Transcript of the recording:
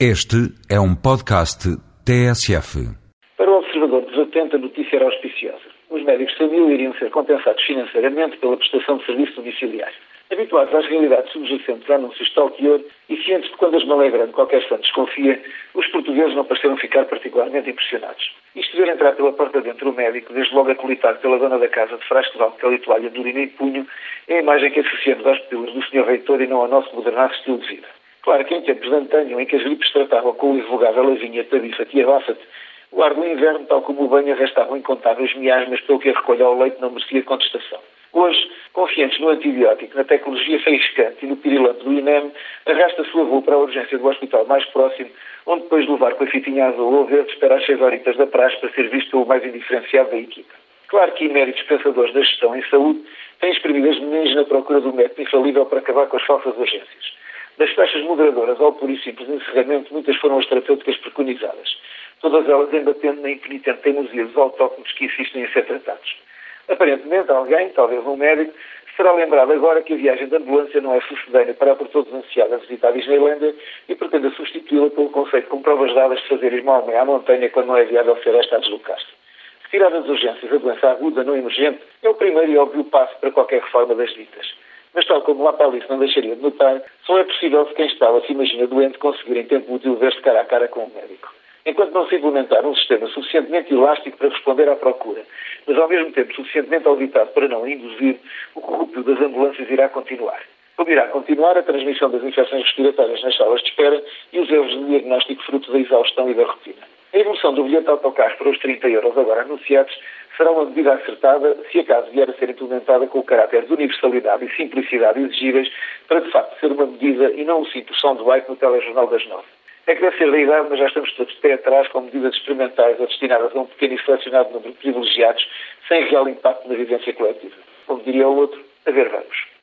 Este é um podcast TSF. Para o observador desatento, a notícia era auspiciosa. Os médicos sabiam iriam ser compensados financeiramente pela prestação de serviço domiciliário. Habituados às realidades subjacentes a anúncios de tal teor e cientes de quando as mal é qualquer santo desconfia, os portugueses não pareceram ficar particularmente impressionados. Isto ver entrar pela porta dentro o médico, desde logo acolitado pela dona da casa de frasco de álcool e toalha de urina e punho, é a imagem que associamos às pupilas do Sr. Reitor e não ao nosso modernaço estilo de vida. Claro que em tempos de antanho, em que as gripes tratavam com o irrevogável avinha, tabifa-te e abafa-te, o ar do inverno, tal como o banho, arrastavam incontáveis miasmas pelo que a recolha ao leite não merecia contestação. Hoje, confiantes no antibiótico, na tecnologia faiscante e no pirilampo do INEM, arrasta-se o avô para a urgência do hospital mais próximo, onde depois de levar com a fitinha azul ou verde, espera às seis horitas da praxe para ser visto o mais indiferenciado da equipa. Claro que eméritos pensadores da gestão em saúde têm exprimido as meninas na procura do método infalível para acabar com as falsas agências. Das taxas moderadoras ao puro e simples encerramento, muitas foram as terapêuticas preconizadas, todas elas embatendo na impenitente teimosia dos autóctonos que insistem em ser tratados. Aparentemente, alguém, talvez um médico, será lembrado agora que a viagem de ambulância não é sucedânea para a por todos ansiada visitar a Disneylandia e pretende substituí-la pelo conceito com provas dadas de fazer Ismael à montanha quando não é viável ser esta a deslocar-se. Retirar das urgências a doença aguda, não emergente, é o primeiro e óbvio passo para qualquer reforma das ditas. Mas tal como lá para não deixaria de notar, só é possível se quem está ou se imagina doente conseguir em tempo útil ver-se cara a cara com o médico. Enquanto não se implementar um sistema suficientemente elástico para responder à procura, mas ao mesmo tempo suficientemente auditado para não induzir, o corrupto das ambulâncias irá continuar. Como irá continuar a transmissão das infecções respiratórias nas salas de espera e os erros de diagnóstico fruto da exaustão e da rotina. A evolução do bilhete de autocarro para os 30 euros agora anunciados será uma medida acertada se acaso vier a ser implementada com o caráter de universalidade e simplicidade exigíveis para, de facto, ser uma medida e não um simples bike no telejornal das nove. É que deve ser da idade, mas já estamos todos de pé atrás com medidas experimentais ou destinadas a um pequeno e selecionado número de privilegiados sem real impacto na vivência coletiva. Como diria o outro, a ver vamos.